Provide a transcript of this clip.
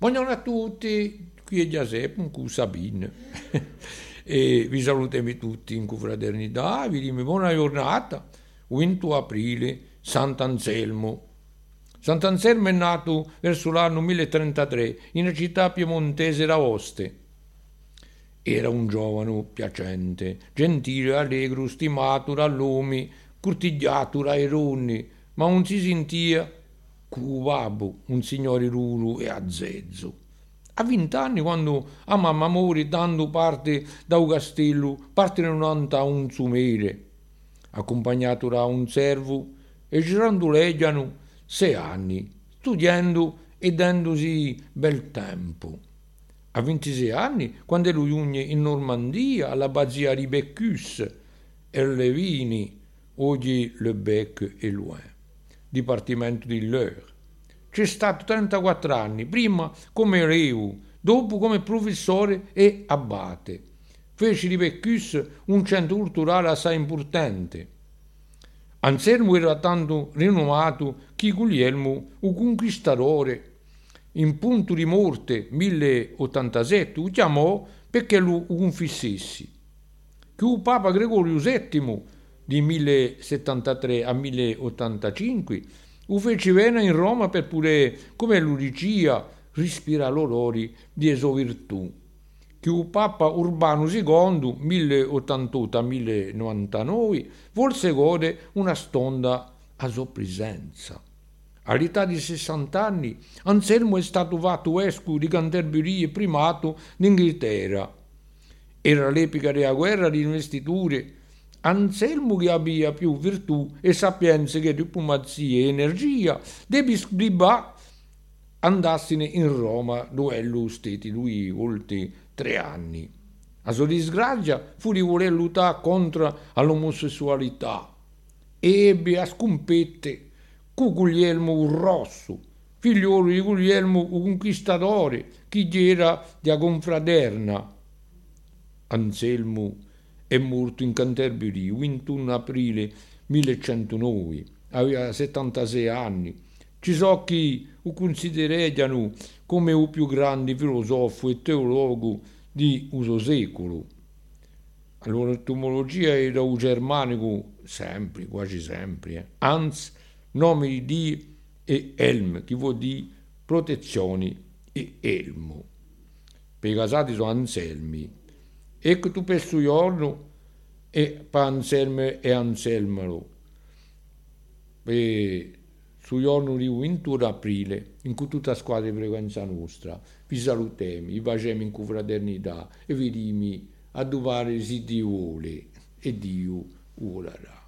Buongiorno a tutti, qui è Giuseppe, con Sabine. e vi salutiamo tutti in confraternità, vi diamo buona giornata, 20 aprile, Sant'Anselmo. Sant'Anselmo è nato verso l'anno 1033 in una città piemontese d'Aoste. Era un giovane piacente, gentile, allegro, stimato dall'uomo, cortigliato dai ronni, ma non si sentia cubabo, un signore ruru e azzezzo. A vent'anni, quando a mamma morì dando parte da un castello, partirono a un sumere, accompagnato da un servo, e girandoleggiano sei anni, studiando e dandosi bel tempo. A 26 anni, quando lui giunge in Normandia, all'abbazia di Beccus, e Levini, oggi Le Bec e Loin, dipartimento di L'Eure. C'è stato 34 anni, prima come reu, dopo come professore e abate. Fece di Beccus un centro culturale assai importante. Anselmo era tanto rinomato che Guglielmo, un conquistatore, in punto di morte 1087, lo chiamò perché lo confessessi. Che il Papa Gregorio VII di 1073 a 1085 venire in Roma per pure, come lui diceva, respira l'orori di eso virtù. Che Papa Urbano II, 1088-1099, volse gode una stonda a sua presenza. All'età di 60 anni, Anselmo è stato vescovo di Canterbury e primato d'Inghilterra. Era l'epica della guerra di investiture. Anselmo che abbia più virtù e sapienza che diplomazia e energia, devi scrivere andassene in Roma dove lui stati lui oltre tre anni. A sua disgrazia fu di voler lottare contro l'omosessualità ebbe a scompette cu Guglielmo Rosso, figliolo di Guglielmo Conquistatore, che era di confraterna. Anselmo è morto in Canterbury il 21 aprile 1109, aveva 76 anni. Ci so chi lo considerano come il più grande filosofo e teologo di uso secolo. Allora, l'etimologia era un germanico, sempre, quasi sempre, eh. Hans nome di Dio e Elm, che vuol dire protezioni e elmo. Per i casati sono Anselmi. Ecco tu per suo giorno e per Anselmo e Anselmalo. Per sul giorno di 21 aprile, in cui tutta squadra di frequenza nostra, vi salutiamo, vi facciamo in confraternità e vi dimi a dovare si Dio vuole e Dio volerà.